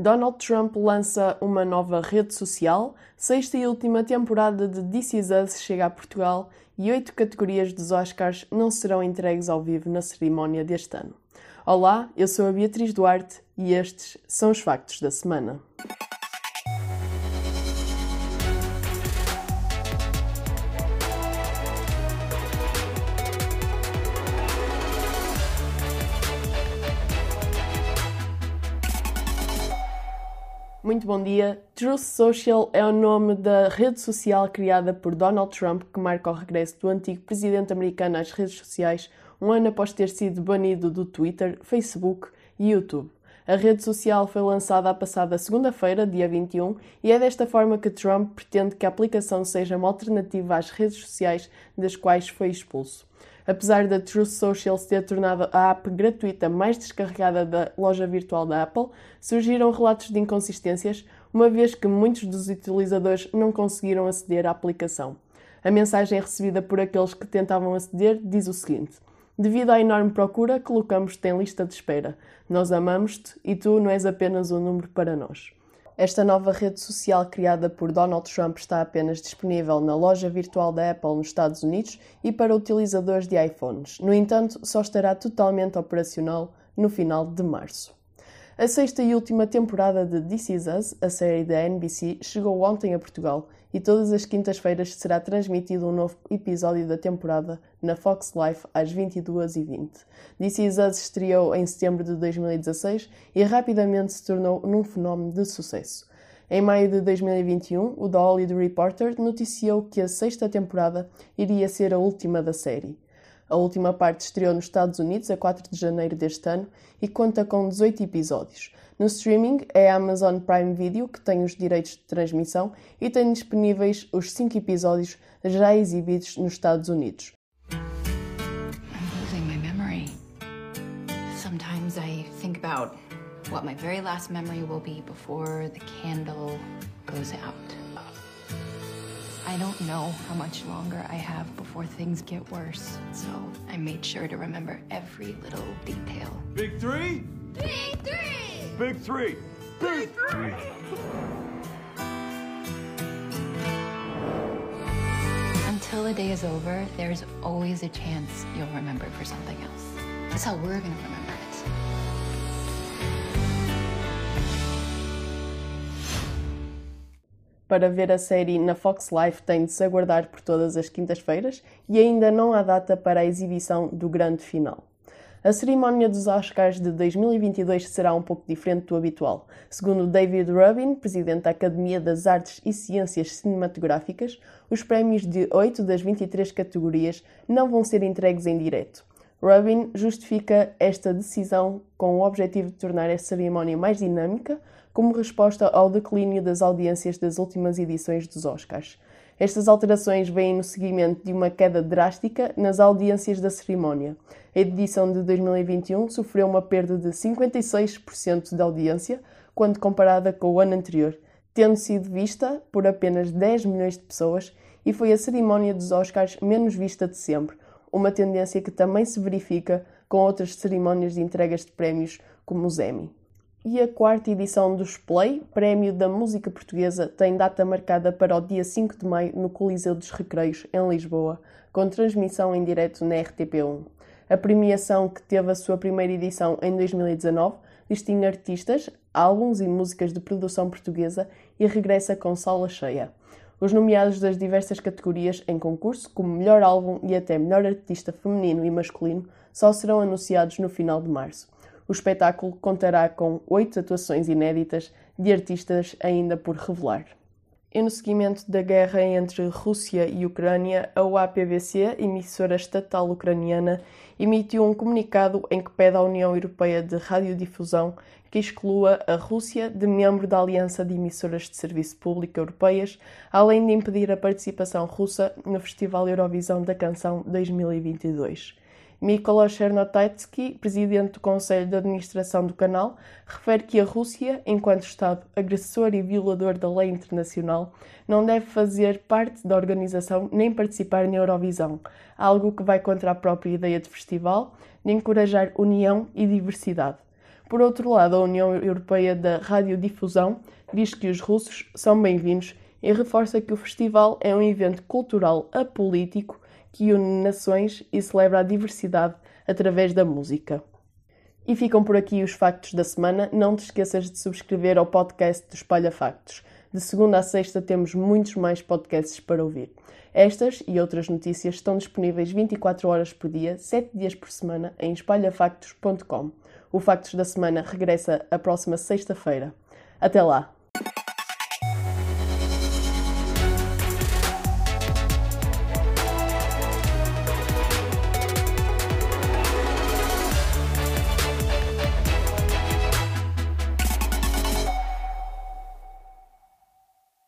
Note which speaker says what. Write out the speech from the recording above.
Speaker 1: Donald Trump lança uma nova rede social, sexta e última temporada de This Is Us chega a Portugal e oito categorias dos Oscars não serão entregues ao vivo na cerimónia deste ano. Olá, eu sou a Beatriz Duarte e estes são os factos da semana. Muito bom dia. Truth Social é o nome da rede social criada por Donald Trump que marca o regresso do antigo presidente americano às redes sociais um ano após ter sido banido do Twitter, Facebook e YouTube. A rede social foi lançada a passada segunda-feira, dia 21, e é desta forma que Trump pretende que a aplicação seja uma alternativa às redes sociais das quais foi expulso. Apesar da Truth Social se ter tornado a app gratuita mais descarregada da loja virtual da Apple, surgiram relatos de inconsistências, uma vez que muitos dos utilizadores não conseguiram aceder à aplicação. A mensagem recebida por aqueles que tentavam aceder diz o seguinte: Devido à enorme procura, colocamos-te em lista de espera. Nós amamos-te e tu não és apenas um número para nós. Esta nova rede social criada por Donald Trump está apenas disponível na loja virtual da Apple nos Estados Unidos e para utilizadores de iPhones. No entanto, só estará totalmente operacional no final de março. A sexta e última temporada de This Is Us, a série da NBC, chegou ontem a Portugal e todas as quintas-feiras será transmitido um novo episódio da temporada na Fox Life às 22h20. This Is Us estreou em setembro de 2016 e rapidamente se tornou num fenómeno de sucesso. Em maio de 2021, o The Hollywood Reporter noticiou que a sexta temporada iria ser a última da série. A última parte estreou nos Estados Unidos a 4 de janeiro deste ano e conta com 18 episódios. No streaming é a Amazon Prime Video que tem os direitos de transmissão e tem disponíveis os 5 episódios já exibidos nos Estados Unidos.
Speaker 2: Sometimes I think about what my very last memory will be before the candle goes out. I don't know how much longer I have before things get worse, so I made sure to remember every little detail.
Speaker 3: Big three?
Speaker 4: Big three!
Speaker 3: Big three. Big three.
Speaker 2: Until the day is over, there's always a chance you'll remember for something else. That's how we're gonna remember
Speaker 1: Para ver a série na Fox Life tem de se aguardar por todas as quintas-feiras e ainda não há data para a exibição do grande final. A cerimónia dos Oscars de 2022 será um pouco diferente do habitual. Segundo David Rubin, presidente da Academia das Artes e Ciências Cinematográficas, os prémios de 8 das 23 categorias não vão ser entregues em direto. Rubin justifica esta decisão com o objetivo de tornar a cerimónia mais dinâmica, como resposta ao declínio das audiências das últimas edições dos Oscars. Estas alterações vêm no seguimento de uma queda drástica nas audiências da cerimónia. A edição de 2021 sofreu uma perda de 56% de audiência quando comparada com o ano anterior, tendo sido vista por apenas 10 milhões de pessoas e foi a cerimónia dos Oscars menos vista de sempre, uma tendência que também se verifica com outras cerimónias de entregas de prémios como os Emmy. E a quarta edição do Play, Prémio da Música Portuguesa, tem data marcada para o dia 5 de maio no Coliseu dos Recreios, em Lisboa, com transmissão em direto na RTP1. A premiação, que teve a sua primeira edição em 2019, distingue artistas, álbuns e músicas de produção portuguesa e regressa com sala cheia. Os nomeados das diversas categorias em concurso, como melhor álbum e até melhor artista feminino e masculino, só serão anunciados no final de março. O espetáculo contará com oito atuações inéditas de artistas ainda por revelar. E no seguimento da guerra entre Rússia e Ucrânia, a UAPVC, emissora estatal ucraniana, emitiu um comunicado em que pede à União Europeia de Radiodifusão que exclua a Rússia de membro da Aliança de Emissoras de Serviço Público Europeias, além de impedir a participação russa no Festival Eurovisão da Canção 2022. Mykola Chernotetsky, presidente do Conselho de Administração do canal, refere que a Rússia, enquanto Estado agressor e violador da lei internacional, não deve fazer parte da organização nem participar na Eurovisão, algo que vai contra a própria ideia de festival de encorajar união e diversidade. Por outro lado, a União Europeia da Radiodifusão diz que os russos são bem-vindos e reforça que o festival é um evento cultural apolítico que une nações e celebra a diversidade através da música. E ficam por aqui os factos da semana. Não te esqueças de subscrever ao podcast do Espalha Factos. De segunda a sexta temos muitos mais podcasts para ouvir. Estas e outras notícias estão disponíveis 24 horas por dia, 7 dias por semana em espalhafactos.com. O Factos da Semana regressa a próxima sexta-feira. Até lá!